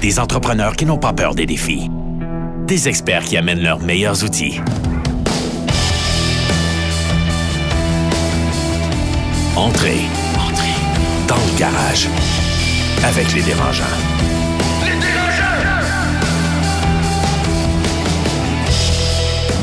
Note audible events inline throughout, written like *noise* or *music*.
Des entrepreneurs qui n'ont pas peur des défis. Des experts qui amènent leurs meilleurs outils. Entrez. Entrez. Dans le garage. Avec les dérangeants.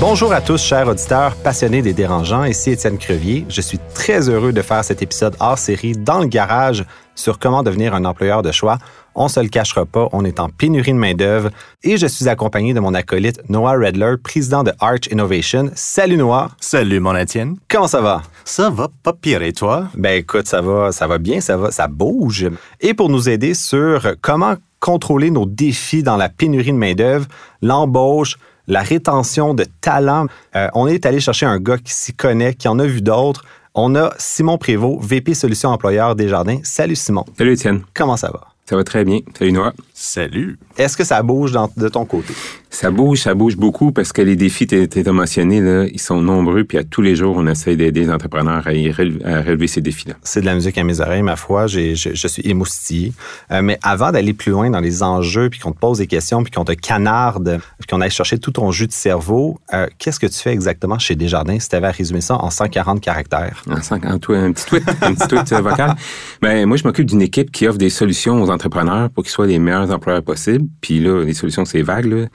Bonjour à tous, chers auditeurs passionnés des dérangeants. Ici Étienne Crevier. Je suis très heureux de faire cet épisode hors série dans le garage sur comment devenir un employeur de choix. On se le cachera pas, on est en pénurie de main-d'œuvre et je suis accompagné de mon acolyte Noah Redler, président de Arch Innovation. Salut Noah. Salut mon Étienne. Comment ça va? Ça va pas pire et toi? Ben écoute, ça va, ça va bien, ça va, ça bouge. Et pour nous aider sur comment contrôler nos défis dans la pénurie de main-d'œuvre, l'embauche, la rétention de talent. Euh, on est allé chercher un gars qui s'y connaît, qui en a vu d'autres. On a Simon Prévost, VP Solutions Employeurs Desjardins. Salut Simon. Salut Étienne. Comment ça va? Ça va très bien. Salut Noah. Salut. Est-ce que ça bouge de ton côté? Ça bouge, ça bouge beaucoup parce que les défis, tu as mentionné, là, ils sont nombreux. Puis à tous les jours, on essaie d'aider les entrepreneurs à, relever, ces défis-là. C'est de la musique à mes oreilles, ma foi. Je, suis émoustillé. Euh, mais avant d'aller plus loin dans les enjeux, puis qu'on te pose des questions, puis qu'on te canarde, puis qu'on aille chercher tout ton jus de cerveau, euh, qu'est-ce que tu fais exactement chez Desjardins si tu avais à résumer ça en 140 caractères? En 140, un petit tweet, un petit tweet euh, vocal. Ben, moi, je m'occupe d'une équipe qui offre des solutions aux entrepreneurs pour qu'ils soient les meilleurs employeurs possibles. Puis là, les solutions, c'est vague. Là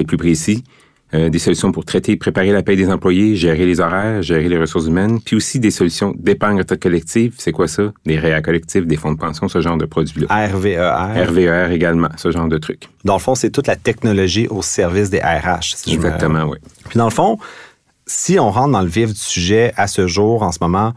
être plus précis. Euh, des solutions pour traiter, préparer la paie des employés, gérer les horaires, gérer les ressources humaines, puis aussi des solutions d'épargne collective. C'est quoi ça? Des réa collectifs, des fonds de pension, ce genre de produits-là. RVER. RVER également, ce genre de trucs. Dans le fond, c'est toute la technologie au service des RH. Si Exactement, oui. Puis dans le fond, si on rentre dans le vif du sujet à ce jour, en ce moment,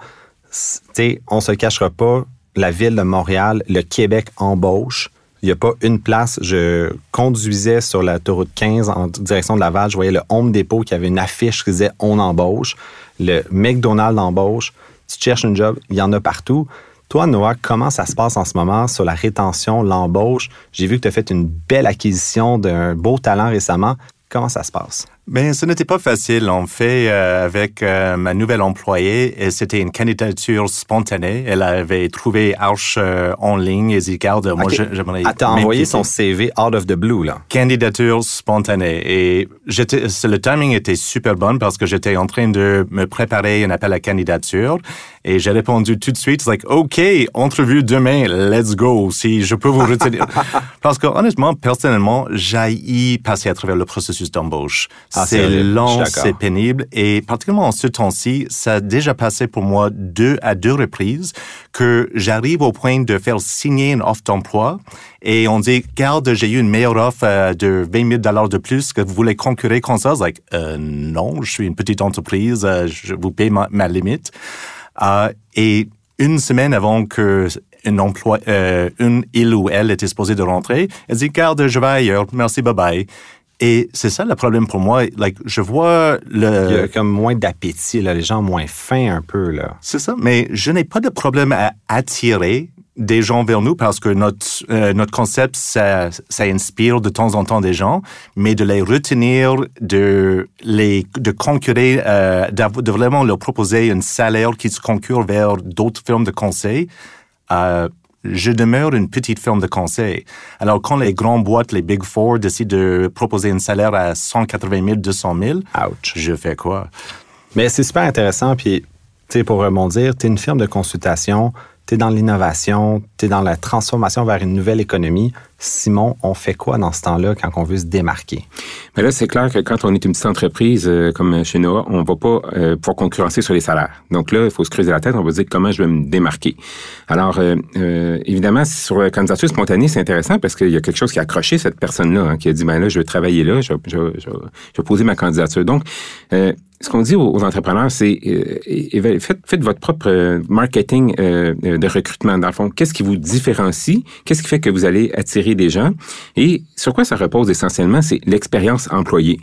on se cachera pas, la ville de Montréal, le Québec embauche il n'y a pas une place. Je conduisais sur la l'autoroute 15 en direction de Laval. Je voyais le Home Depot qui avait une affiche qui disait On embauche. Le McDonald's embauche. Tu cherches un job, il y en a partout. Toi, Noah, comment ça se passe en ce moment sur la rétention, l'embauche? J'ai vu que tu as fait une belle acquisition d'un beau talent récemment. Comment ça se passe? Ben, ce n'était pas facile. En fait, euh, avec euh, ma nouvelle employée, c'était une candidature spontanée. Elle avait trouvé Arch euh, en ligne et dit, garde, moi, j'aimerais... Ah, t'as envoyé son CV out of the blue, là? Candidature spontanée. Et j'étais, le timing était super bon parce que j'étais en train de me préparer un appel à candidature. Et j'ai répondu tout de suite, like, OK, entrevue demain, let's go, si je peux vous retenir. *laughs* parce que honnêtement, personnellement, j'ai passer à travers le processus d'embauche. Ah, c'est long, c'est pénible. Et particulièrement en ce temps-ci, ça a déjà passé pour moi deux à deux reprises que j'arrive au point de faire signer une offre d'emploi et on dit, garde, j'ai eu une meilleure offre euh, de 20 000 dollars de plus que vous voulez concurrer comme ça? Like, euh, non, je suis une petite entreprise, euh, je vous paye ma, ma limite. Euh, et une semaine avant que une emploi, euh, une il ou elle était supposée de rentrer, elle dit garde, je vais ailleurs, merci, bye bye. Et c'est ça le problème pour moi. Like, je vois le. Il y a comme moins d'appétit, là, les gens moins fins un peu. là. C'est ça, mais je n'ai pas de problème à attirer des gens vers nous parce que notre, euh, notre concept, ça, ça inspire de temps en temps des gens, mais de les retenir, de les de concurrer, euh, de vraiment leur proposer un salaire qui se concure vers d'autres firmes de conseil, euh, je demeure une petite firme de conseil. Alors, quand les grandes boîtes, les Big Four, décident de proposer un salaire à 180 000, 200 000, Ouch. je fais quoi? Mais c'est super intéressant. Puis, tu sais, pour rebondir, tu es une firme de consultation tu dans l'innovation, tu es dans la transformation vers une nouvelle économie. Simon, on fait quoi dans ce temps-là quand on veut se démarquer? Mais là, c'est clair que quand on est une petite entreprise euh, comme chez Noah, on va pas euh, pouvoir concurrencer sur les salaires. Donc là, il faut se creuser la tête, on va dire comment je vais me démarquer. Alors, euh, évidemment, sur la candidature spontanée, c'est intéressant parce qu'il y a quelque chose qui a accroché cette personne-là, hein, qui a dit, ben là, je vais travailler là, je, je vais poser ma candidature. Donc, ce qu'on dit aux, entrepreneurs, c'est euh, faites, faites, votre propre euh, marketing euh, de recrutement. Dans le fond, qu'est-ce qui vous différencie? Qu'est-ce qui fait que vous allez attirer des gens? Et sur quoi ça repose essentiellement? C'est l'expérience employée.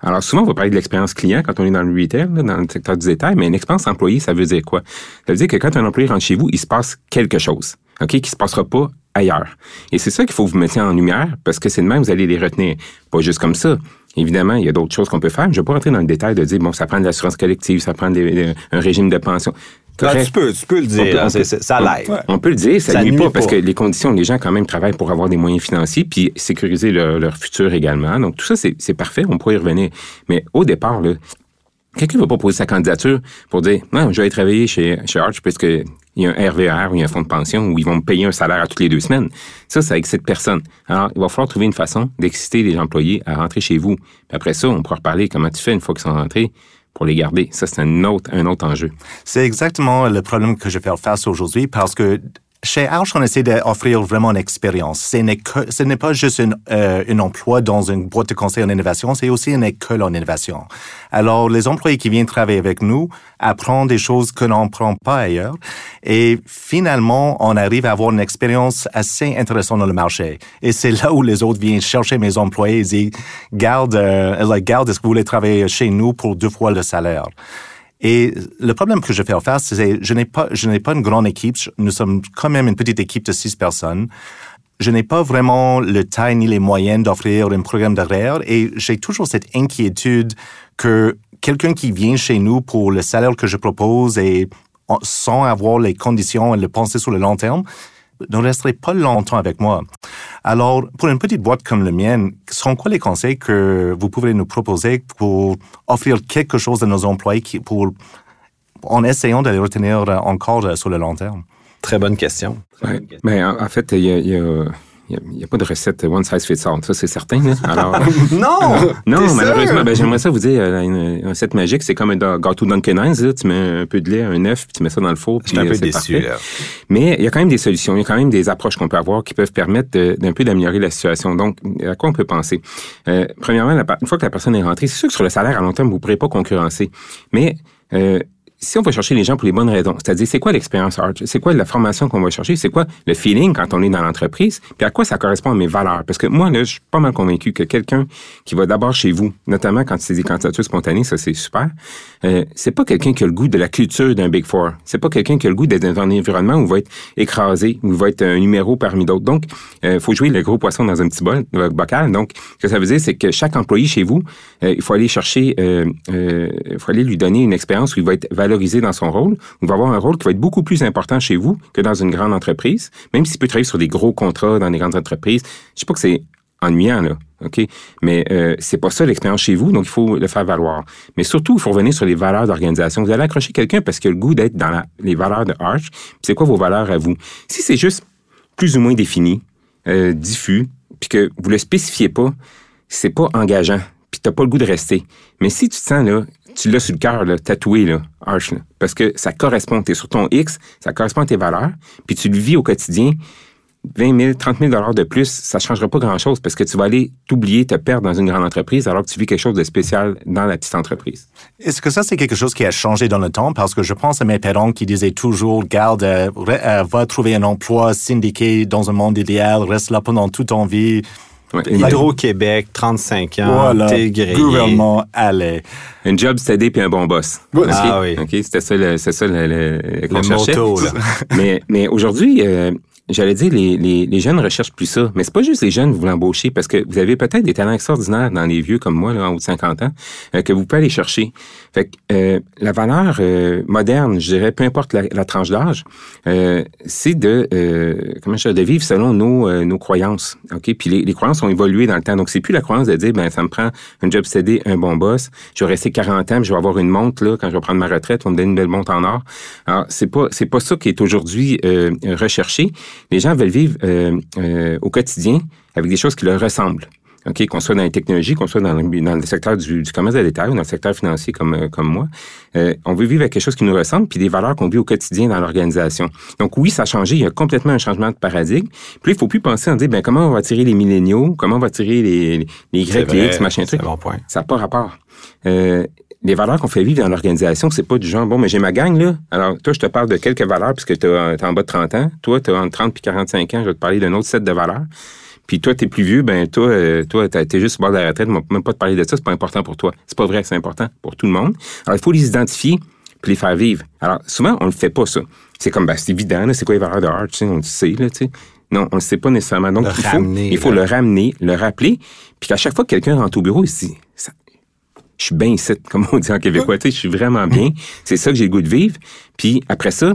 Alors souvent, on va parler de l'expérience client quand on est dans le retail, dans le secteur du détail, mais une expérience employée, ça veut dire quoi? Ça veut dire que quand un employé rentre chez vous, il se passe quelque chose, OK, qui se passera pas ailleurs. Et c'est ça qu'il faut vous mettre en lumière, parce que c'est de même vous allez les retenir. Pas juste comme ça. Évidemment, il y a d'autres choses qu'on peut faire. Je ne vais pas rentrer dans le détail de dire, bon, ça prend de l'assurance collective, ça prend un régime de pension. Ah, tu, peux, tu peux le dire. On peut- ça l'aide. On peut le dire, ça, Ça nuit nuit pas, parce que les conditions, les gens quand même travaillent pour avoir des moyens financiers puis sécuriser leur, leur futur également. Donc tout ça, c'est parfait, on pourrait y revenir. Mais au départ, là, quelqu'un va pas poser sa candidature pour dire non, je vais aller travailler chez, chez Arch parce que il y a un RVR ou il y a un fonds de pension où ils vont me payer un salaire à toutes les deux semaines. Ça, ça excite personne. Alors, il va falloir trouver une façon d'exciter les employés à rentrer chez vous. Puis après ça, on pourra reparler comment tu fais une fois qu'ils sont rentrés pour les garder. Ça, c'est un autre, un autre enjeu. C'est exactement le problème que je fais face aujourd'hui parce que chez Arch, on essaie d'offrir vraiment une expérience. Ce n'est pas juste euh, un emploi dans une boîte de conseil en innovation, c'est aussi une école en innovation. Alors, les employés qui viennent travailler avec nous apprennent des choses que l'on n'apprend pas ailleurs. Et finalement, on arrive à avoir une expérience assez intéressante dans le marché. Et c'est là où les autres viennent chercher mes employés et disent, garde, euh, garde, est-ce que vous voulez travailler chez nous pour deux fois le salaire? Et le problème que je fais face, c'est je n'ai pas, je n'ai pas une grande équipe. Nous sommes quand même une petite équipe de six personnes. Je n'ai pas vraiment le taille ni les moyens d'offrir un programme d'arrière et j'ai toujours cette inquiétude que quelqu'un qui vient chez nous pour le salaire que je propose et en- sans avoir les conditions et le penser sur le long terme, ne resterait pas longtemps avec moi. Alors, pour une petite boîte comme la mienne, sont quoi les conseils que vous pouvez nous proposer pour offrir quelque chose à nos employés qui, pour, en essayant de les retenir encore sur le long terme? Très bonne question. Ouais. Ben, en, en fait, il y a, il y a- il y a- pas de recette one size fits all. Ça, c'est certain. là. *laughs* Alors, *laughs* Non! *laughs* non, malheureusement, ben, j'aimerais ça vous dire, euh, une, recette magique, c'est comme un gâteau Dunkin' Hines. là. Tu mets un peu de lait, un œuf, puis tu mets ça dans le four. Je suis un peu euh, déçu, là. Mais il y a quand même des solutions, il y a quand même des approches qu'on peut avoir qui peuvent permettre d'un peu d'améliorer la situation. Donc, à quoi on peut penser? Euh, premièrement, la une fois que la personne est rentrée, c'est sûr que sur le salaire à long terme, vous ne pourrez pas concurrencer. Mais euh, si on va chercher les gens pour les bonnes raisons, c'est-à-dire c'est quoi l'expérience Arch, c'est quoi la formation qu'on va chercher, c'est quoi le feeling quand on est dans l'entreprise, puis à quoi ça correspond à mes valeurs? Parce que moi, là, je suis pas mal convaincu que quelqu'un qui va d'abord chez vous, notamment quand c'est des candidatures spontanées, ça c'est super, euh, c'est pas quelqu'un qui a le goût de la culture d'un Big Four. C'est pas quelqu'un qui a le goût d'être dans un environnement où il va être écrasé, où il va être un numéro parmi d'autres. Donc, il faut jouer le gros poisson dans un petit bol, euh, bocal. Donc, ce que ça veut dire, c'est que chaque employé chez vous, euh, il faut aller chercher, euh, euh, il faut aller lui donner une expérience où il va être valorisé dans son rôle, il va avoir un rôle qui va être beaucoup plus important chez vous que dans une grande entreprise, même s'il peut travailler sur des gros contrats dans des grandes entreprises. Je sais pas que c'est ennuyant, là. OK? Mais euh, c'est pas ça l'expérience chez vous, donc il faut le faire valoir. Mais surtout, il faut revenir sur les valeurs d'organisation. Vous allez accrocher quelqu'un parce qu'il a le goût d'être dans les valeurs de Arch. C'est quoi vos valeurs à vous? Si c'est juste plus ou moins défini, euh, diffus, puis que vous le spécifiez pas, c'est pas engageant, puis t'as pas le goût de rester. Mais si tu te sens, là, tu l'as sur le cœur, tatoué, là, Arch, parce que ça correspond, t'es sur ton X, ça correspond à tes valeurs, puis tu le vis au quotidien, 20 000, 30 000 dollars de plus, ça ne changera pas grand-chose parce que tu vas aller t'oublier, te perdre dans une grande entreprise alors que tu vis quelque chose de spécial dans la petite entreprise. Est-ce que ça, c'est quelque chose qui a changé dans le temps? Parce que je pense à mes parents qui disaient toujours, garde, euh, euh, va trouver un emploi syndiqué dans un monde idéal, reste là pendant toute ton vie. Ouais, Hydro-Québec, 35 ans, Voilà, t'es grillé. gouvernement, allez. une job steady puis un bon boss. Ouais. OK? Ah oui. OK, c'était ça le, c'est ça le, le, qu'on Le cherchait. motto, là. *laughs* mais mais aujourd'hui, euh, j'allais dire, les, les, les jeunes recherchent plus ça. Mais c'est pas juste les jeunes que vous voulez embaucher, parce que vous avez peut-être des talents extraordinaires dans les vieux comme moi, là, en haut de 50 ans, euh, que vous pouvez aller chercher. Fait que euh, la valeur euh, moderne, je dirais, peu importe la, tranche d'âge, euh, c'est de euh, comment je dirais, de vivre selon nos, nos croyances. OK? Puis les, les croyances ont évolué dans le temps. Donc, c'est plus la croyance de dire ben ça me prend un job steady, un bon boss, je vais rester 40 ans, puis je vais avoir une montre là, quand je vais prendre ma retraite, on me donne une belle montre en or. Alors, c'est pas c'est pas ça qui est aujourd'hui recherché. Les gens veulent vivre euh, euh, au quotidien avec des choses qui leur ressemblent. OK, qu'on soit dans les technologies, qu'on soit dans le, dans le secteur du, du commerce de détail ou dans le secteur financier comme, euh, comme moi, euh, on veut vivre avec quelque chose qui nous ressemble, puis des valeurs qu'on vit au quotidien dans l'organisation. Donc oui, ça a changé, il y a complètement un changement de paradigme. Puis il faut plus penser en dire, ben comment on va attirer les milléniaux, comment on va attirer les, les, les Y, les X, machin truc. bon point. Ça n'a pas rapport. Euh, les valeurs qu'on fait vivre dans l'organisation, c'est pas du genre, bon, mais j'ai ma gang, là. Alors, toi, je te parle de quelques valeurs puisque tu es en bas de 30 ans. Toi, tu as entre 30 et 45 ans. Je vais te parler d'un autre set de valeurs. Puis toi, t'es plus vieux, ben toi, euh, toi, t'as- t'es juste au bord de la retraite, on va même pas te parler de ça, c'est pas important pour toi. C'est pas vrai que c'est important pour tout le monde. Alors, il faut les identifier puis les faire vivre. Alors, souvent, on le fait pas, ça. C'est comme, ben, c'est évident, là, c'est quoi les valeurs de Hart, tu sais, on le sait, là, tu sais. Non, on le sait pas nécessairement. Donc, Le il faut, ramener, il faut là. le ramener, le rappeler, puis qu'à chaque fois que quelqu'un rentre au bureau, il se dit, Ça- je suis bien ici, comme on dit en québécois, tu sais, je suis vraiment bien. *laughs* C'est ça que j'ai le goût de vivre. Puis après ça,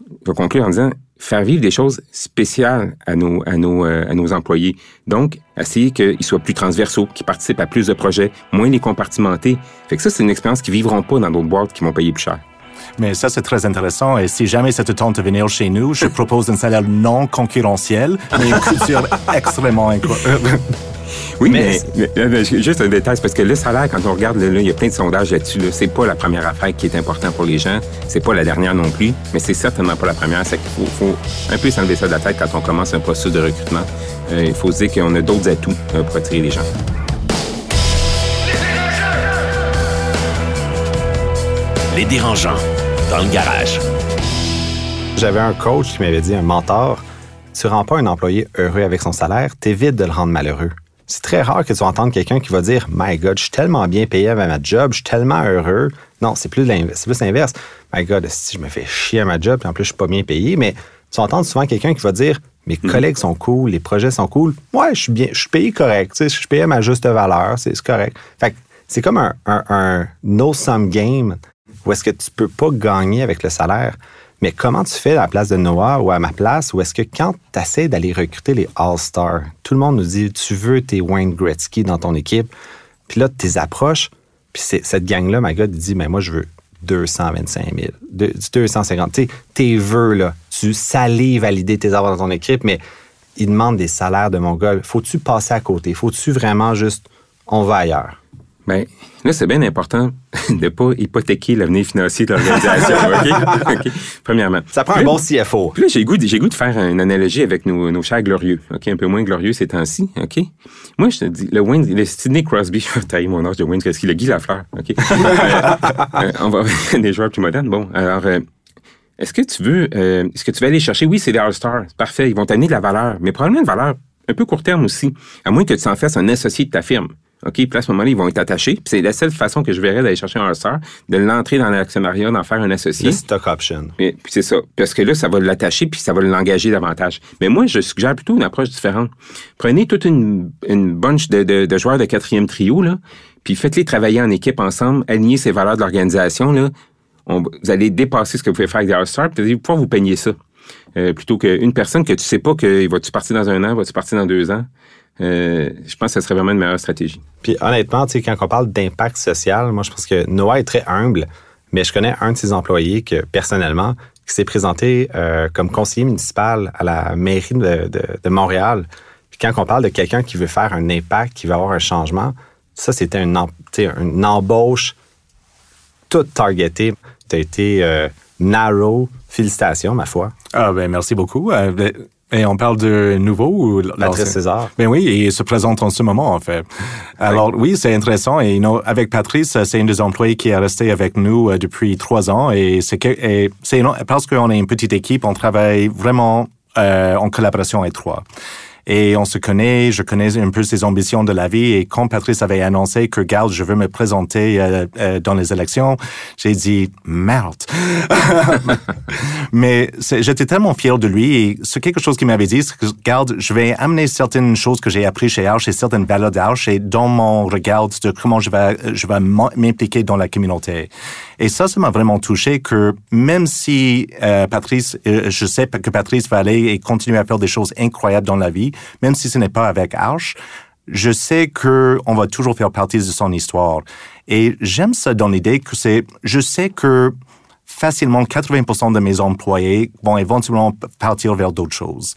je vais conclure en disant, faire vivre des choses spéciales à nos, à nos, euh, à nos employés. Donc, essayer qu'ils soient plus transversaux, qu'ils participent à plus de projets, moins les compartimentés. Fait que ça, c'est une expérience qu'ils vivront pas dans d'autres boîtes qui vont payer plus cher. Mais ça, c'est très intéressant. Et si jamais ça te tente de venir chez nous, je propose un salaire non concurrentiel, mais une culture *laughs* extrêmement incroyable. *laughs* Oui, mais, juste un détail, parce que le salaire, quand on regarde, là, il y a plein de sondages là-dessus. Là, c'est pas la première affaire qui est importante pour les gens. C'est pas la dernière non plus, mais c'est certainement pas la première. C'est qu'il faut, faut, un peu s'enlever ça de la tête quand on commence un processus de recrutement. Euh, il faut se dire qu'on a d'autres atouts euh, pour attirer les gens. Les dérangeants dans le garage. J'avais un coach qui m'avait dit, un mentor, tu rends pas un employé heureux avec son salaire, t'évites de le rendre malheureux. C'est très rare que tu entendes quelqu'un qui va dire My God, je suis tellement bien payé avec ma job, je suis tellement heureux. Non, c'est plus l'inverse. My God, si je me fais chier à ma job, et en plus je suis pas bien payé, mais tu entends souvent quelqu'un qui va dire Mes mm. collègues sont cool, les projets sont cool. Ouais, je suis bien, je suis payé correct, je suis payé à ma juste valeur, c'est correct. Fait c'est comme un, un, un no-sum game où est-ce que tu peux pas gagner avec le salaire? Mais comment tu fais à la place de Noah ou à ma place, ou est-ce que quand tu essaies d'aller recruter les All-Stars, tout le monde nous dit tu veux tes Wayne Gretzky dans ton équipe, puis là, tu les approches, puis cette gang-là, ma gars, dit mais moi, je veux 225 000, 250 Tu sais, tes vœux, là, tu salives à l'idée de tes avoir dans ton équipe, mais ils demandent des salaires de mon gars. Faut-tu passer à côté? Faut-tu vraiment juste on va ailleurs? Bien, là, c'est bien important *laughs* de ne pas hypothéquer l'avenir financier de l'organisation. *laughs* OK? Premièrement. Ça prend un bon CFO. Puis là, j'ai goût, j'ai goût de faire une analogie avec nos, nos chers glorieux. OK? Un peu moins glorieux ces temps-ci. OK? Moi, je te dis, le Wayne, le Sidney Crosby, *laughs* je vais tailler mon âge de Wayne Crosby, le Guy Lafleur. OK? Euh, on va des joueurs plus modernes. Bon, alors, euh, est-ce que tu veux, euh, est-ce que tu vas aller chercher? Oui, c'est des All-Stars. Parfait. Ils vont t'amener de la valeur, mais probablement une valeur un peu court terme aussi. À moins que tu en fasses un associé de ta firme. OK, puis à ce moment-là, ils vont être attachés. Puis c'est la seule façon que je verrais d'aller chercher un star, de l'entrer dans l'actionnariat, d'en faire un associé. Le stock option. puis c'est ça. Parce que là, ça va l'attacher, puis ça va l'engager davantage. Mais moi, je suggère plutôt une approche différente. Prenez toute une, une bunch de, de, joueurs de quatrième trio, là, puis faites-les travailler en équipe ensemble, aligner ces valeurs de l'organisation, là. vous allez dépasser ce que vous pouvez faire avec des All-Stars, puis vous allez pouvoir vous peigner ça. Euh, plutôt qu'une personne que tu sais pas que va-tu partir dans un an, va-tu partir dans deux ans? Euh, je pense que ce serait vraiment une meilleure stratégie. Puis honnêtement, quand on parle d'impact social, moi je pense que Noah est très humble, mais je connais un de ses employés que personnellement, qui s'est présenté euh, comme conseiller municipal à la mairie de, Montréal. Puis quand on parle de quelqu'un qui veut faire un impact, qui veut avoir un changement, ça c'était une, une embauche toute targetée. Tu as été euh, narrow. Félicitations, ma foi. Ah ben merci beaucoup. Ben, et on parle de nouveau ou Patrice César. Ben oui, il se présente en ce moment en fait. Alors oui, c'est intéressant et avec Patrice, c'est un des employés qui est resté avec nous euh, depuis trois ans et c'est parce qu'on est une petite équipe, on travaille vraiment euh, en collaboration étroite et on se connaît, je connais un peu ses ambitions de la vie. Et quand Patrice avait annoncé que, garde, je veux me présenter euh, euh, dans les élections, j'ai dit, merde. *laughs* Mais j'étais tellement fier de lui et c'est quelque chose qu'il m'avait dit, c'est que, garde, je vais amener certaines choses que j'ai appris chez Arch et certaines valeurs d'Arch et dans mon regard de comment je vais, je vais m'impliquer dans la communauté. Et ça, ça m'a vraiment touché que même si euh, Patrice, je sais que Patrice va aller et continuer à faire des choses incroyables dans la vie, même si ce n'est pas avec Arch, je sais que on va toujours faire partie de son histoire. Et j'aime ça dans l'idée que c'est, je sais que facilement 80% de mes employés vont éventuellement partir vers d'autres choses.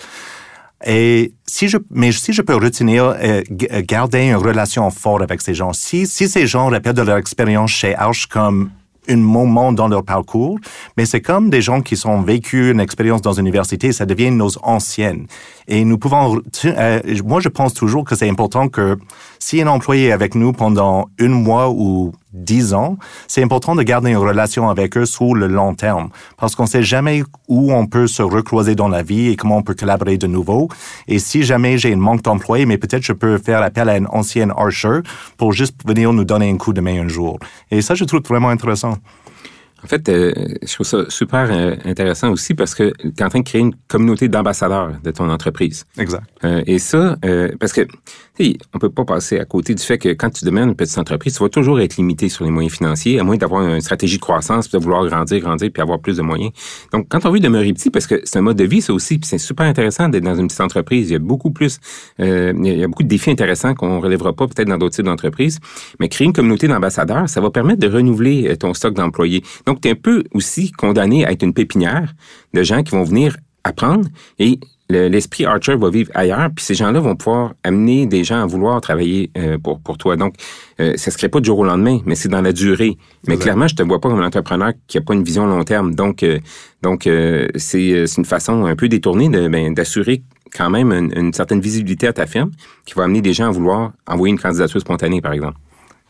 Et si je, mais si je peux retenir, euh, garder une relation forte avec ces gens, si, si ces gens répètent de leur expérience chez Arch comme un moment dans leur parcours, mais c'est comme des gens qui sont vécu une expérience dans l'université, ça devient nos anciennes. Et nous pouvons, euh, moi je pense toujours que c'est important que si un employé est avec nous pendant un mois ou dix ans, c'est important de garder une relation avec eux sur le long terme parce qu'on sait jamais où on peut se recroiser dans la vie et comment on peut collaborer de nouveau. Et si jamais j'ai un manque d'employés, mais peut-être je peux faire appel à une ancienne Archer pour juste venir nous donner un coup de main un jour. Et ça, je trouve vraiment intéressant. En fait, euh, je trouve ça super euh, intéressant aussi parce que tu es en train de créer une communauté d'ambassadeurs de ton entreprise. Exact. Euh, et ça, euh, parce que on peut pas passer à côté du fait que quand tu demeures une petite entreprise, tu vas toujours être limité sur les moyens financiers, à moins d'avoir une stratégie de croissance, puis de vouloir grandir, grandir, puis avoir plus de moyens. Donc, quand on veut demeurer petit, parce que c'est un mode de vie, ça aussi, puis c'est super intéressant d'être dans une petite entreprise. Il y a beaucoup plus, euh, il y a beaucoup de défis intéressants qu'on relèvera pas peut-être dans d'autres types d'entreprises. Mais créer une communauté d'ambassadeurs, ça va permettre de renouveler ton stock d'employés. Donc, tu es un peu aussi condamné à être une pépinière de gens qui vont venir apprendre et l'esprit Archer va vivre ailleurs, puis ces gens-là vont pouvoir amener des gens à vouloir travailler euh, pour, pour toi. Donc, euh, ça se crée pas du jour au lendemain, mais c'est dans la durée. Mais clairement, je te vois pas comme un entrepreneur qui a pas une vision long terme. Donc, euh, donc c'est une façon un peu détournée ben, d'assurer quand même une, une, certaine visibilité à ta firme qui va amener des gens à vouloir envoyer une candidature spontanée, par exemple.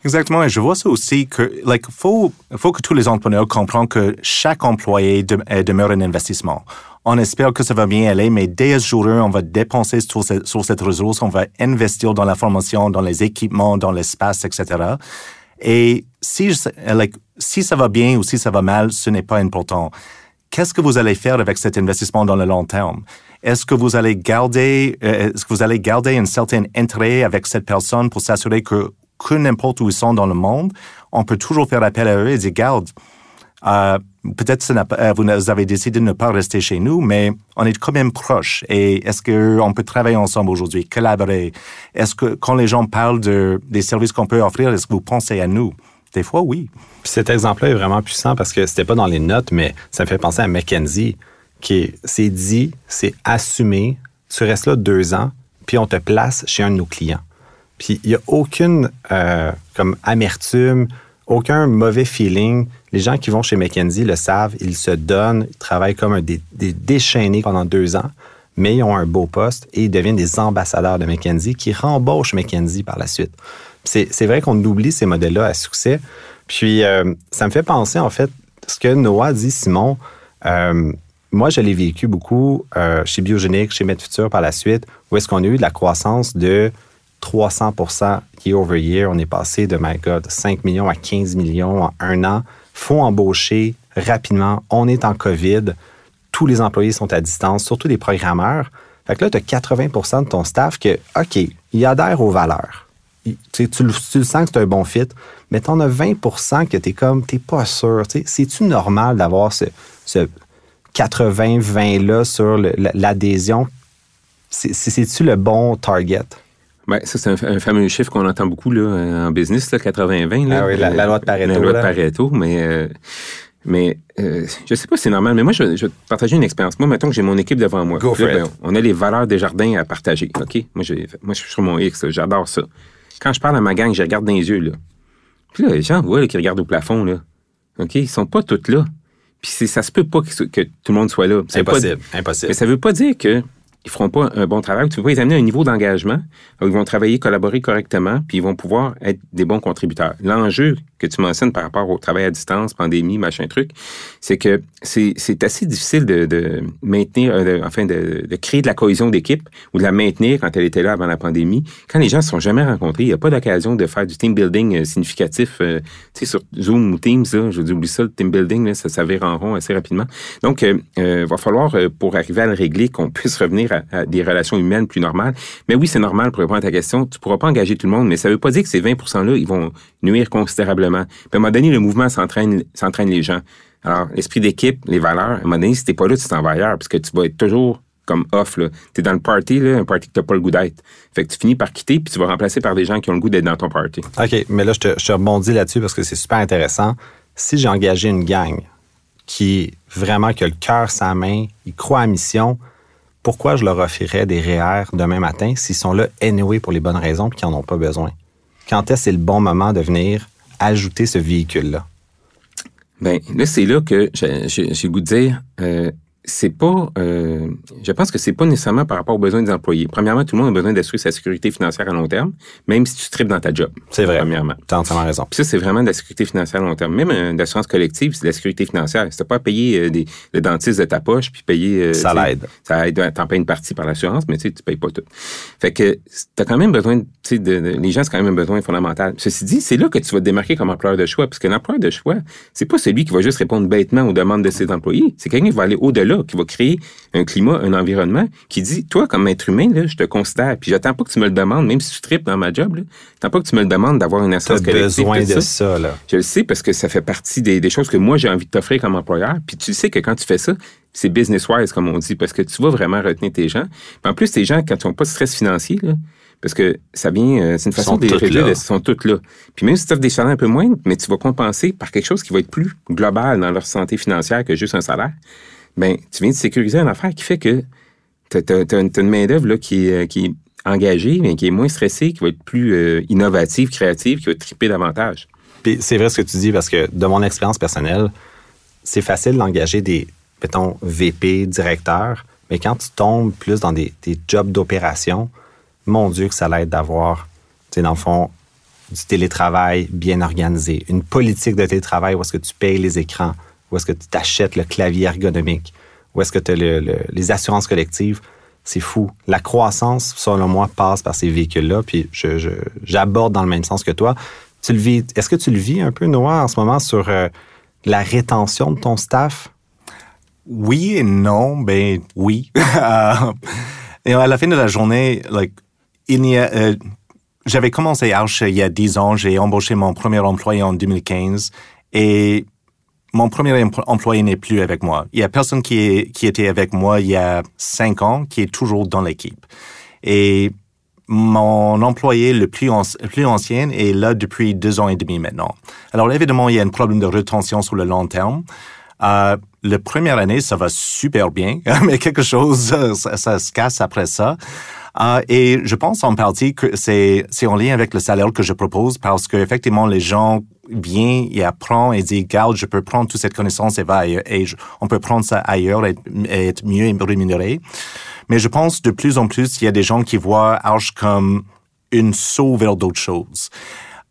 Exactement. Et je vois ça aussi que, like, faut, faut que tous les entrepreneurs comprennent que chaque employé demeure un investissement. On espère que ça va bien aller, mais dès ce jour on va dépenser sur, sur cette ressource, on va investir dans la formation, dans les équipements, dans l'espace, etc. Et si, like, si ça va bien ou si ça va mal, ce n'est pas important. Qu'est-ce que vous allez faire avec cet investissement dans le long terme? Est-ce que vous allez garder, euh, est-ce que vous allez garder un certain intérêt avec cette personne pour s'assurer que, que n'importe où ils sont dans le monde, on peut toujours faire appel à eux et dire, garde, euh, peut-être euh, vous avez décidé de ne pas rester chez nous, mais on est quand même proches. Et est-ce qu'on peut travailler ensemble aujourd'hui, collaborer? Est-ce que quand les gens parlent de, des services qu'on peut offrir, est-ce que vous pensez à nous? Des fois, oui. Cet exemple-là est vraiment puissant parce que c'était pas dans les notes, mais ça me fait penser à McKenzie, qui c'est dit, c'est assumé. Tu restes là deux ans, puis on te place chez un de nos clients. Puis il n'y a aucune euh, comme amertume, aucun mauvais feeling. Les gens qui vont chez McKenzie le savent, ils se donnent, ils travaillent comme un des, déchaînés pendant deux ans, mais ils ont un beau poste et ils deviennent des ambassadeurs de McKenzie qui rembauchent McKenzie par la suite. C'est vrai qu'on oublie ces modèles-là à succès. Puis, euh, ça me fait penser, en fait, ce que Noah dit, Simon. Euh, moi, je l'ai vécu beaucoup chez Biogenic, chez MedFuture par la suite, où est-ce qu'on a eu de la croissance de 300% year over year. On est passé de, my God, 5 millions à 15 millions en un an. faut embaucher rapidement. On est en COVID. Tous les employés sont à distance, surtout les programmeurs. Fait que là, tu as 80% de ton staff que, OK, il adhère aux valeurs. Tu, le sens que c'est un bon fit, mais tu en as 20% que tu es comme, tu pas sûr. C'est-tu normal d'avoir ce, ce 80-20-là sur l'adhésion? C'est-tu le bon target? Ben, ça, c'est un, fameux chiffre qu'on entend beaucoup là, en business, 80-20. Ah oui, la, loi de Pareto. La loi de Pareto, mais, euh, mais euh, je sais pas si c'est normal, mais moi, je, je vais te partager une expérience. Moi, mettons que j'ai mon équipe devant moi. Ben, on a les valeurs des jardins à partager, OK? Moi, je, moi, je suis sur mon X, j'adore ça. Quand je parle à ma gang, je regarde dans les yeux, là. Puis là, les gens voient qui regardent au plafond, là. OK? Ils sont pas tous là. Puis ça se peut pas que, tout le monde soit là. Impossible, impossible. Mais ça veut pas dire que ils feront pas un bon travail. Tu peux pas les amener un niveau d'engagement. Ils vont travailler, collaborer correctement, puis ils vont pouvoir être des bons contributeurs. L'enjeu que tu mentionnes par rapport au travail à distance, pandémie, machin truc, c'est que c'est assez difficile de, de maintenir, euh, enfin, de, de, créer de la cohésion d'équipe ou de la maintenir quand elle était là avant la pandémie. Quand les gens ne se sont jamais rencontrés, il n'y a pas d'occasion de faire du team building euh, significatif. Euh, tu sais, sur Zoom ou Teams, je dis, oublie ça, le team building, ça s'avère en rond assez rapidement. Donc, il va falloir, pour arriver à le régler, qu'on *laughs* puisse revenir à, des relations humaines plus normales. Mais oui, c'est normal pour répondre à ta question. Tu pourras pas engager tout le monde, mais ça veut pas dire que ces 20 %-là, ils vont nuire considérablement. Puis à un moment donné, le mouvement s'entraîne, s'entraîne les gens. Alors, l'esprit d'équipe, les valeurs, à un moment donné, si t'es pas là, tu t'en vas ailleurs, parce que tu vas être toujours comme off. Tu es dans le party, là, un party que tu pas le goût d'être. Fait que tu finis par quitter, puis tu vas remplacer par des gens qui ont le goût d'être dans ton party. OK, mais là, je te, rebondis là-dessus parce que c'est super intéressant. Si j'ai engagé une gang qui vraiment qui a le cœur sa main, il croit à mission, pourquoi je leur offrirais des REER demain matin s'ils sont là anyway pour les bonnes raisons et qu'ils n'en ont pas besoin? Quand est-ce que c'est le bon moment de venir ajouter ce véhicule-là? Bien, là, c'est là que j'ai le goût de dire, euh, c'est pas, euh, je pense que c'est pas nécessairement par rapport aux besoins des employés. Premièrement, tout le monde a besoin d'assurer sa sécurité financière à long terme, même si tu tripes dans ta job. C'est vrai. Premièrement. Tu as entièrement raison. Puis ça, c'est vraiment de la sécurité financière à long terme. Même euh, d'assurance collective, c'est de la sécurité financière. T'as pas à payer euh, des, le dentiste de ta poche, puis payer... euh, Ça l'aide. Ça aide. T'en payes une partie par l'assurance, mais tu sais, tu payes pas tout. Fait que t'as quand même besoin, tu sais, de, de- les gens, c'est quand même un besoin fondamental. Ceci dit, c'est là que tu vas te démarquer comme employeur de choix, parce que l'employeur de choix, c'est pas celui qui va juste répondre bêtement aux demandes de ses employés. C'est quelqu'un qui va aller au-delà, qui va créer un climat, un environnement, qui dit, toi, comme être humain, là, je te considère, puis j'attends pas que tu me le demandes, même si tu tripes dans ma job, j'attends pas que tu me le demandes d'avoir une assurance collective. besoin de ça. ça, là. Je le sais parce que ça fait partie des, des choses que moi, j'ai envie de t'offrir comme employeur. Puis tu sais que quand tu fais ça, c'est business-wise, comme on dit, parce que tu vas vraiment retenir tes gens. Puis en plus, tes gens, quand ils n'ont pas de stress financier, là, parce que ça vient, euh, c'est une façon de les toutes réduire, là. ils sont toutes là. Puis même si tu offres des salaires un peu moins, mais tu vas compenser par quelque chose qui va être plus global dans leur santé financière que juste un salaire, ben tu viens de sécuriser une affaire qui fait que tu as, une main-d'œuvre qui, est, euh, qui est engagée, qui est moins stressée, qui va être plus euh, innovative, créative, qui va triper davantage. Puis c'est vrai ce que tu dis parce que de mon expérience personnelle, c'est facile d'engager des, mettons, VP, directeurs, mais quand tu tombes plus dans des, des jobs d'opération, mon Dieu, que ça l'aide d'avoir, tu sais, dans le fond, du télétravail bien organisé, une politique de télétravail où est-ce que tu payes les écrans, où est-ce que tu t'achètes le clavier ergonomique, où est-ce que tu as le- le- les assurances collectives? C'est fou. La croissance, selon moi, passe par ces véhicules-là, puis j'aborde dans le même sens que toi. Tu le vis, est-ce que tu le vis un peu, Noah, en ce moment, sur euh, la rétention de ton staff? Oui et non, ben oui. *laughs* Euh, et à la fin de la journée, il a, euh, j'avais commencé Arch il y a 10 ans, j'ai embauché mon premier employé en 2015 et mon premier empl- employé n'est plus avec moi. Il y a personne qui, était avec moi il y a 5 ans qui est toujours dans l'équipe. Et mon employé le plus, plus ancien est là depuis deux ans et demi maintenant. Alors évidemment, il y a un problème de rétention sur le long terme. Euh, la première année, ça va super bien, *laughs* mais quelque chose, euh, ça, se casse après ça. Euh, et je pense en partie que c'est c'est en lien avec le salaire que je propose parce que effectivement les gens viennent et apprennent et disent regarde je peux prendre toute cette connaissance et va ailleurs on peut prendre ça ailleurs et, être mieux rémunéré. Mais je pense de plus en plus il y a des gens qui voient Arch comme une saut vers d'autres choses.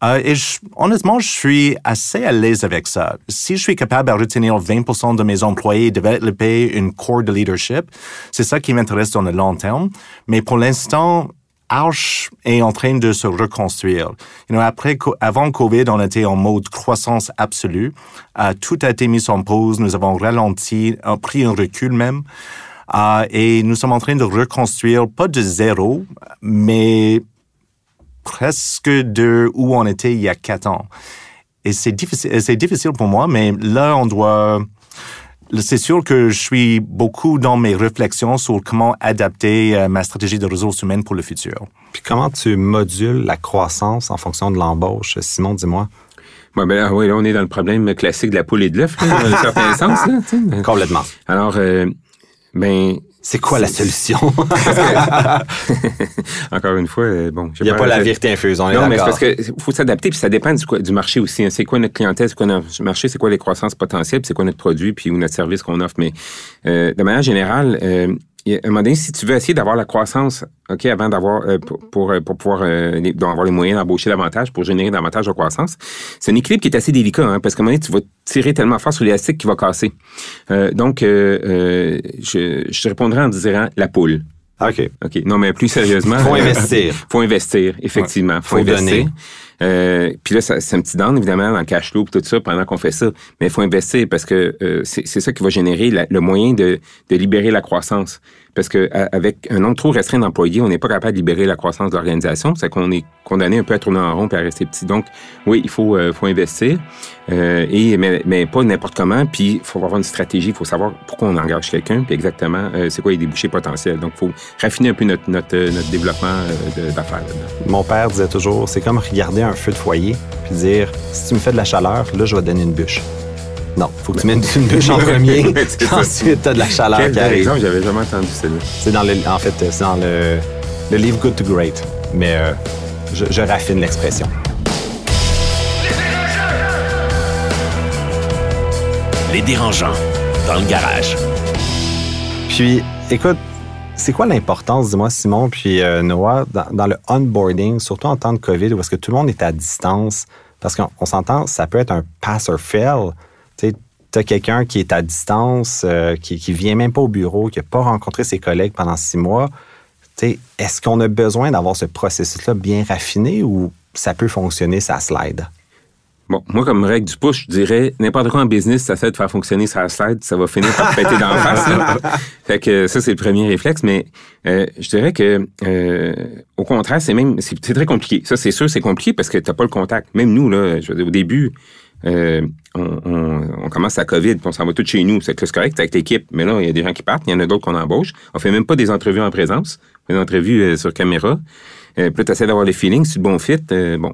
Euh, et honnêtement, je suis assez à l'aise avec ça. Si je suis capable de retenir 20% de mes employés et développer une core de leadership, c'est ça qui m'intéresse dans le long terme. Mais pour l'instant, Arch est en train de se reconstruire. Après, avant Covid, on était en mode croissance absolue. Euh, tout a été mis en pause. Nous avons ralenti, euh, pris un recul même. Euh, et nous sommes en train de reconstruire, pas de zéro, mais presque de où on était il y a quatre ans. Et c'est difficile, c'est difficile pour moi, mais là, on doit. C'est sûr que je suis beaucoup dans mes réflexions sur comment adapter euh, ma stratégie de ressources humaines pour le futur. Puis comment tu modules la croissance en fonction de l'embauche? Simon, dis-moi. Ouais, ben, là, oui, là, on est dans le problème classique de la poule et de l'œuf, là, dans un certain *laughs* sens. Là, tu sais. Complètement. Alors, euh, ben, C'est quoi la solution? *laughs* *laughs* encore une fois, euh, bon. Il n'y a pas la vérité infuse, on est Non, mais c'est parce que faut s'adapter, puis ça dépend du, du marché aussi. hein. C'est quoi notre clientèle, c'est quoi notre marché, c'est quoi les croissances potentielles, c'est quoi notre produit, puis ou notre service qu'on offre. Mais euh, de manière générale, euh, il y a- un moment donné, si tu veux essayer d'avoir la croissance, ok, avant d'avoir euh, pour, pour, euh, pour pouvoir euh, les- moyens d'embaucher davantage pour générer davantage de croissance, c'est un équilibre qui est assez délicat, hein, parce qu'à un moment donné, tu vas tirer tellement fort sur l'élastique qui va casser. Euh, donc, je, je te répondrai en disant la poule. OK. OK. Non, mais plus sérieusement. Faut investir. *laughs* faut investir, effectivement. Faut, Faut investir. donner. Euh, puis là, c'est un petit down, évidemment, dans le cash flow tout ça pendant qu'on fait ça. Mais il faut investir parce que euh, c'est ça qui va générer le moyen de, de libérer la croissance. Parce que à- avec un nombre trop restreint d'employés, on n'est pas capable de libérer la croissance de l'organisation. C'est qu'on est condamné un peu à tourner en rond et à rester petit. Donc, oui, il faut, euh, faut investir. Euh, et, mais, mais pas n'importe comment. Puis, il faut avoir une stratégie. Il faut savoir pourquoi on engage quelqu'un. Puis exactement, euh, c'est quoi les débouchés potentiels. Donc, il faut raffiner un peu notre, notre, euh, notre développement d'affaires. Mon père disait toujours, c'est comme regarder un feu de foyer puis dire, si tu me fais de la chaleur, là, je vais te donner une bûche. Non, faut que tu mettes une *laughs* bûche en premier, *laughs* ensuite t'as de la chaleur Quel qui arrive. exemple, j'avais jamais entendu celle-là. C'est dans le, en fait, c'est dans le, le livre Good to Great, mais euh, je, je raffine l'expression. Les dérangeants, dans le garage. Puis, écoute, c'est quoi l'importance, dis-moi, Simon, puis euh, Noah, dans, le onboarding, surtout en temps de COVID, où est-ce que tout le monde est à distance? Parce qu'on s'entend, ça peut être un pass or fail. Tu as quelqu'un qui est à distance, euh, qui, qui vient même pas au bureau, qui n'a pas rencontré ses collègues pendant six mois. Est-ce qu'on a besoin d'avoir ce processus-là bien raffiné ou ça peut fonctionner, ça slide? Bon, moi, comme règle du push, je dirais, n'importe quoi en business, ça fait de faire fonctionner sa slide, ça va finir par péter dans la *laughs* face. Fait que ça, c'est le premier réflexe. Mais euh, je dirais que, euh, au contraire, c'est même, c'est très compliqué. Ça, c'est sûr, c'est compliqué parce que t'as pas le contact. Même nous, là, je veux dire, au début, euh, on, on, on, commence à COVID, puis on s'en va tous chez nous. C'est correct avec l'équipe, mais là, il y a des gens qui partent, il y en a d'autres qu'on embauche. On fait même pas des entrevues en présence, on fait des entrevues euh, sur caméra. Euh, puis tu essaies d'avoir les feelings, c'est le bon fit. Euh, bon,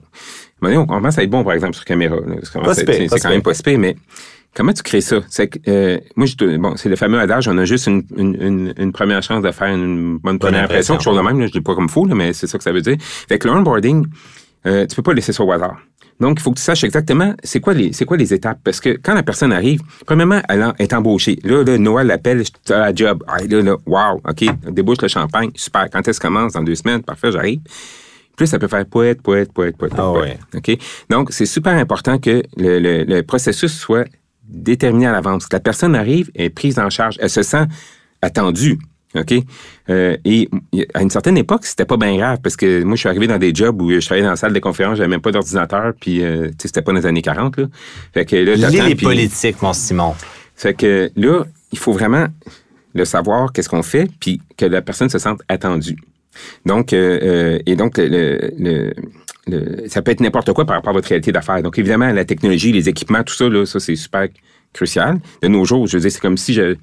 on commence à être bon, par exemple, sur caméra. C'est quand même pas spé, mais comment tu crées ça? C'est que, euh, moi, je, bon, c'est le fameux adage, on a juste une, une, une, première chance de faire une bonne première impression, quelque chose de même, là, je dis pas comme fou, là, mais c'est ça que ça veut dire. Fait que l'onboarding, euh, tu peux pas laisser ça au hasard. Donc, il faut que tu saches exactement c'est quoi les c'est quoi les étapes. Parce que quand la personne arrive, premièrement, elle est embauchée. Là, là Noël l'appelle, tu as la job. Ah, là, là, wow, OK, débouche le champagne, super. Quand est-ce commence? Dans deux semaines, parfait, j'arrive. Plus, ça peut faire poète, poète, poète, poète, ah, poète. OK? Donc, c'est super important que le, le, le processus soit déterminé à l'avance. Que la personne arrive, est prise en charge, elle se sent attendue. OK? Euh, et à une certaine époque, c'était pas bien grave parce que moi, je suis arrivé dans des jobs où je travaillais dans la salle de conférence, j'avais même pas d'ordinateur, puis euh, c'était pas dans les années 40. Là. Fait que là, les puis, politiques, mon Simon. Fait que là, il faut vraiment le savoir, qu'est-ce qu'on fait, puis que la personne se sente attendue. Donc, euh, euh, et donc, ça peut être n'importe quoi par rapport à votre réalité d'affaires. Donc, évidemment, la technologie, les équipements, tout ça, ça, c'est super crucial. De nos jours, je veux dire, c'est comme si je,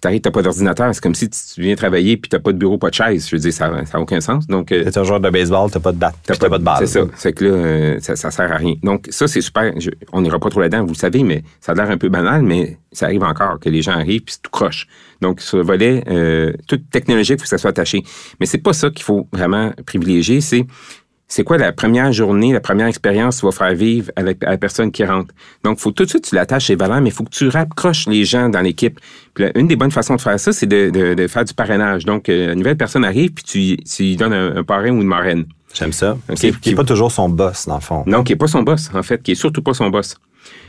t'arrives, t'as pas d'ordinateur, c'est comme si tu viens travailler puis t'as pas de bureau, pas de chaise. Je veux dire, ça n'a aucun sens. Donc, euh, t'es un joueur de baseball, t'as pas de batte, t'as pas, pas, de balle. C'est ça. C'est que là, euh, ça, ça sert à rien. Donc, ça, c'est super. Je, on n'ira pas trop là-dedans, vous le savez, mais ça a l'air un peu banal, mais ça arrive encore que les gens arrivent puis c'est tout croche. Donc, sur le volet, euh, tout technologique, il faut que ça soit attaché. Mais c'est pas ça qu'il faut vraiment privilégier, c'est c'est quoi la première journée, la première expérience que tu vas faire vivre avec la personne qui rentre? Donc, faut tout de suite tu l'attaches chez valeurs, mais il faut que tu raccroches les gens dans l'équipe. Puis là, une des bonnes façons de faire ça, c'est de, de, de, faire du parrainage. Donc, euh, une nouvelle personne arrive, puis tu, tu lui donnes un, un parrain ou une marraine. J'aime ça. Okay. Qui n'est pas toujours son boss, dans le fond. Non, qui n'est pas son boss, en fait, qui est surtout pas son boss.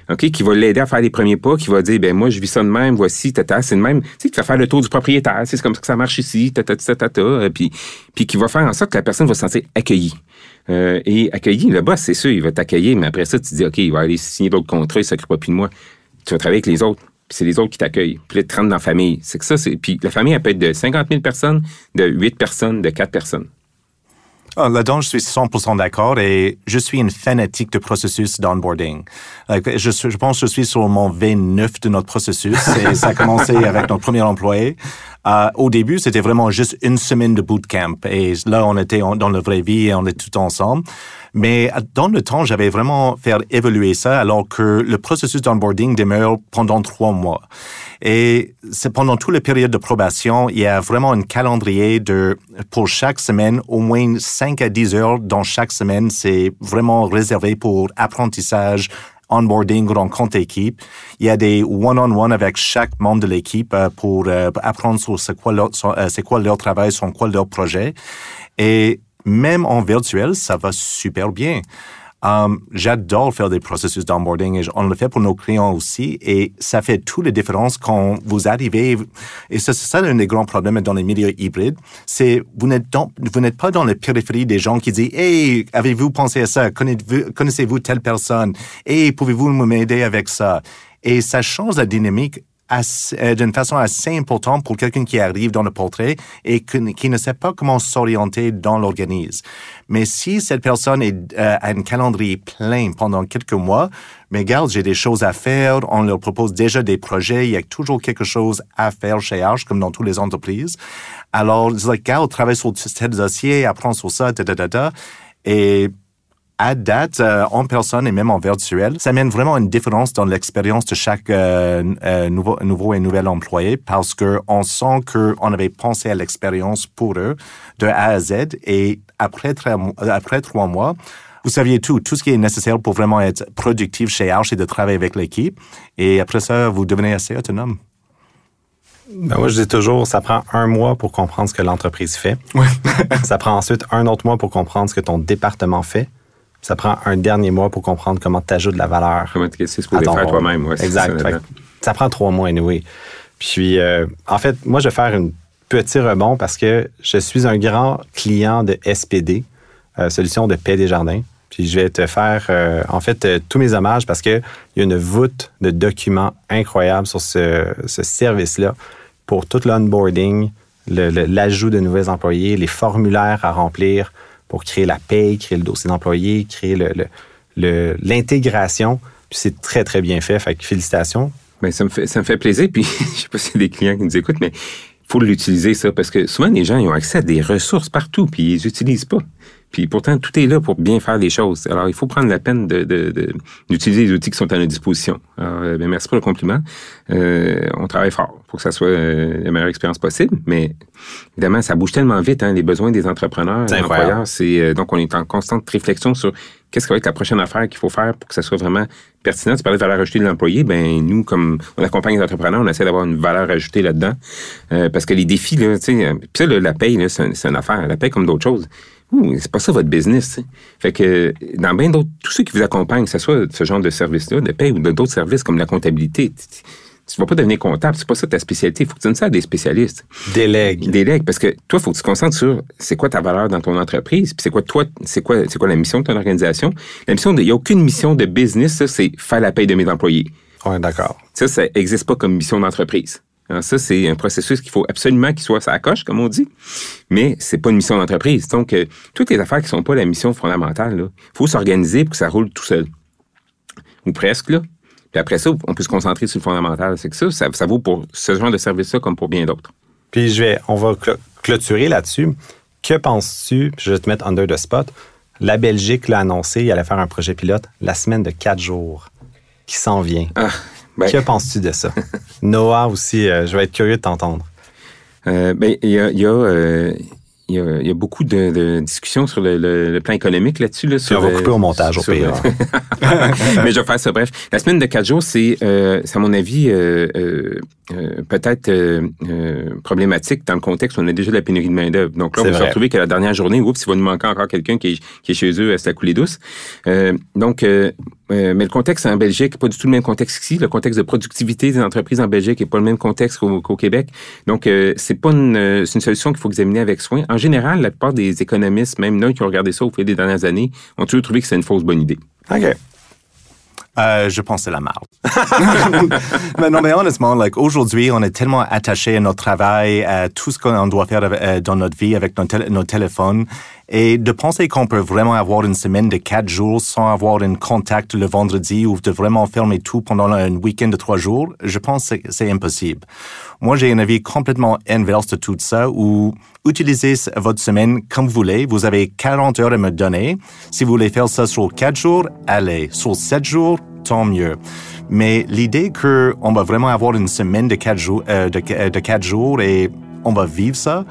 OK, qui va l'aider à faire les premiers pas, qui va dire, ben moi, je vis ça de même, voici, tata, c'est de même. Tu sais, qui va faire le tour du propriétaire, c'est comme ça que ça marche ici, tata, tata, tata, puis, puis qui va faire en sorte que la personne va se sentir accueillie. Euh, et accueilli, le boss, c'est sûr, il va t'accueillir, mais après ça, tu te dis, OK, il va aller signer d'autres contrats, il ne s'occupe pas plus de moi. Tu vas travailler avec les autres, puis c'est les autres qui t'accueillent. Puis là, tu rentres dans la famille. C'est que ça, c'est. Puis la famille, elle peut être de 50 000 personnes, de 8 personnes, de 4 personnes. Oh, Là-dedans, je suis 100% d'accord et je suis une fanatique de processus d'onboarding. Je, je pense que je suis sur mon V9 de notre processus et ça a commencé avec notre premier employé. Euh, au début, c'était vraiment juste une semaine de bootcamp et là, on était dans la vraie vie et on est tout ensemble. Mais dans le temps, j'avais vraiment fait évoluer ça alors que le processus d'onboarding demeure pendant trois mois. Et c'est pendant toute la période de probation, il y a vraiment un calendrier de, pour chaque semaine, au moins 5 à 10 heures dans chaque semaine. C'est vraiment réservé pour apprentissage, onboarding, rencontre équipe. Il y a des one-on-one avec chaque membre de l'équipe euh, pour euh, apprendre sur c'est quoi leur, euh, c'est quoi leur travail, sur quoi leur projet. Et même en virtuel, ça va super bien. Um, J'adore faire des processus d'onboarding et on le fait pour nos clients aussi et ça fait toute la différence quand vous arrivez. Et c'est ça un des grands problèmes dans les milieux hybrides, c'est vous n'êtes vous n'êtes pas dans la périphérie des gens qui disent Hey, avez-vous pensé à ça? Connaissez-vous telle personne? Hey, pouvez-vous m'aider avec ça Et ça change la dynamique d'une façon assez importante pour quelqu'un qui arrive dans le portrait et qui ne sait pas comment s'orienter dans l'organisme. Mais si cette personne euh, a un calendrier plein pendant quelques mois, mais regarde, j'ai des choses à faire, on leur propose déjà des projets, il y a toujours quelque chose à faire chez Arch, comme dans toutes les entreprises. Alors, regarde, travaille sur tel dossier, apprends sur ça, ta, ta, ta, ta. Et à date, euh, en personne et même en virtuel, ça mène vraiment une différence dans l'expérience de chaque euh, euh, nouveau, nouveau et nouvel employé parce que on sent qu'on avait pensé à l'expérience pour eux de A à Z et après, après trois mois, vous saviez tout, tout ce qui est nécessaire pour vraiment être productif chez Arch et de travailler avec l'équipe. Et après ça, vous devenez assez autonome. Ben moi, je dis toujours, ça prend un mois pour comprendre ce que l'entreprise fait. ça prend ensuite un autre mois pour comprendre ce que ton département fait. Ça prend un dernier mois pour comprendre comment tu ajoutes de la valeur. Comment tu ce que faire toi-même. Ouais, exact. Ça, ça, prend trois mois, anyway. Puis, euh, en fait, moi, je vais faire un petit rebond parce que je suis un grand client de SPD, euh, Solution de Paix des Jardins. Puis je vais te faire, euh, en fait, tous mes hommages parce qu'il y a une voûte de documents incroyable sur ce, ce service-là pour tout l'onboarding, l'ajout de nouveaux employés, les formulaires à remplir pour créer la paye, créer le dossier d'employé, créer l'intégration. Puis c'est très, très bien fait. Fait que félicitations. Bien, ça, me fait, ça me fait plaisir. Puis *laughs* je sais pas s'il y a des clients qui nous écoutent, mais il faut l'utiliser, ça, parce que souvent, les gens ils ont accès à des ressources partout, puis ils les utilisent pas. Puis pourtant, tout est là pour bien faire les choses. Alors, il faut prendre la peine d'utiliser les outils qui sont à notre disposition. Alors, euh, bien, merci pour le compliment. Euh, on travaille fort pour que ça soit euh, la meilleure expérience possible, mais évidemment, ça bouge tellement vite, hein, les besoins des entrepreneurs, des employeurs. C'est, donc, on est en constante réflexion sur qu'est-ce qui va être la prochaine affaire qu'il faut faire pour que ça soit vraiment pertinent. Tu parlais de valeur ajoutée de l'employé. Ben nous, comme on accompagne les entrepreneurs, on essaie d'avoir une valeur ajoutée là-dedans. parce que les défis, là, tu sais, puis ça, la paye, là, c'est, une affaire. La paye comme d'autres choses c'est pas ça votre business. Fait que dans bien d'autres, tous ceux qui vous accompagnent, que ce soit ce genre de service-là, de paie ou d'autres services comme la comptabilité, tu vas pas devenir comptable, c'est pas ça ta spécialité. Il faut que tu donnes ça à des spécialistes. Délègue. Délègue, parce que toi, il faut que tu te concentres sur c'est quoi ta valeur dans ton entreprise, puis c'est quoi toi, c'est quoi, c'est quoi la mission de ton organisation. La mission, il n'y a aucune mission de business, c'est faire la paie de mes employés. Oui, d'accord. Ça, ça n'existe pas comme mission d'entreprise. Alors ça, c'est un processus qu'il faut absolument qu'il soit à coche, comme on dit, mais c'est pas une mission d'entreprise. Donc, euh, toutes les affaires qui sont pas la mission fondamentale, il faut s'organiser pour que ça roule tout seul. Ou presque, là. Puis après ça, on peut se concentrer sur le fondamental. C'est que ça, ça, vaut pour ce genre de service-là comme pour bien d'autres. Puis je vais, on va clôturer là-dessus. Que penses-tu, je vais te mettre under the spot, la Belgique l'a annoncé, il allait faire un projet pilote la semaine de quatre jours qui s'en vient. Ah, ben. Que penses-tu de ça? *laughs* Noah aussi, euh, je vais être curieux de t'entendre. Euh, ben, il y a, y a euh, il y, a, il y a, beaucoup de, de discussions sur le, le, plan économique là-dessus. Là, on va couper au montage au pire. *laughs* Mais je vais faire ça. Bref, la semaine de quatre jours, c'est, euh, à mon avis, euh, euh, peut-être problématique dans le contexte où on a déjà de la pénurie de main-d'œuvre. Donc là, on va se retrouver que la dernière journée, oups, il va nous manquer encore quelqu'un qui est, qui est chez eux à la coulée douce. donc, mais le contexte en Belgique, pas du tout le même contexte ici. Le contexte de productivité des entreprises en Belgique n'est pas le même contexte qu'au, Québec. Donc, c'est pas une, une solution qu'il faut examiner avec soin en général, la plupart des économistes, même nous qui ont regardé ça au fil des dernières années, ont toujours trouvé que c'est une fausse bonne idée. OK. Euh, je pense que c'est la marde. *laughs* mais non, mais honnêtement, like, aujourd'hui, on est tellement attaché à notre travail, à tout ce qu'on doit faire euh, dans notre vie avec nos, téléphones. Et de penser qu'on peut vraiment avoir une semaine de quatre jours sans avoir un contact le vendredi ou de vraiment fermer tout pendant un week-end de trois jours, je pense que c'est impossible. Moi, j'ai un avis complètement inverse de tout ça où utilisez votre semaine comme vous voulez. Vous avez 40 heures à me donner. Si vous voulez faire ça sur quatre jours, allez. Sur sept jours, tant mieux. Mais l'idée qu'on va vraiment avoir une semaine de quatre jours, euh, de, de quatre jours et on va vivre ça,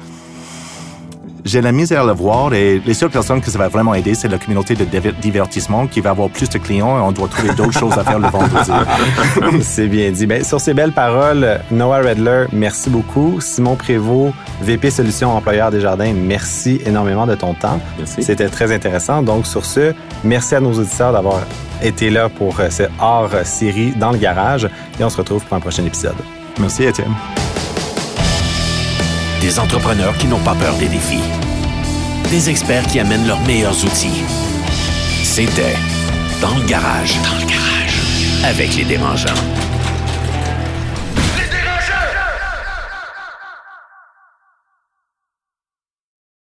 j'ai la misère à le voir et les seules personnes que ça va vraiment aider, c'est la communauté de divertissement qui va avoir plus de clients et on doit trouver d'autres *laughs* choses à faire le vendredi. *laughs* c'est bien dit. Ben, sur ces belles paroles, Noah Redler, merci beaucoup. Simon Prévost, VP Solutions Employeurs des Jardins, merci énormément de ton temps. Merci. C'était très intéressant. Donc, sur ce, merci à nos auditeurs d'avoir été là pour euh, ce hors-série dans le garage et on se retrouve pour un prochain épisode. Merci, Étienne des entrepreneurs qui n'ont pas peur des défis, des experts qui amènent leurs meilleurs outils. C'était Dans le garage. Dans le garage. Avec les dérangeants.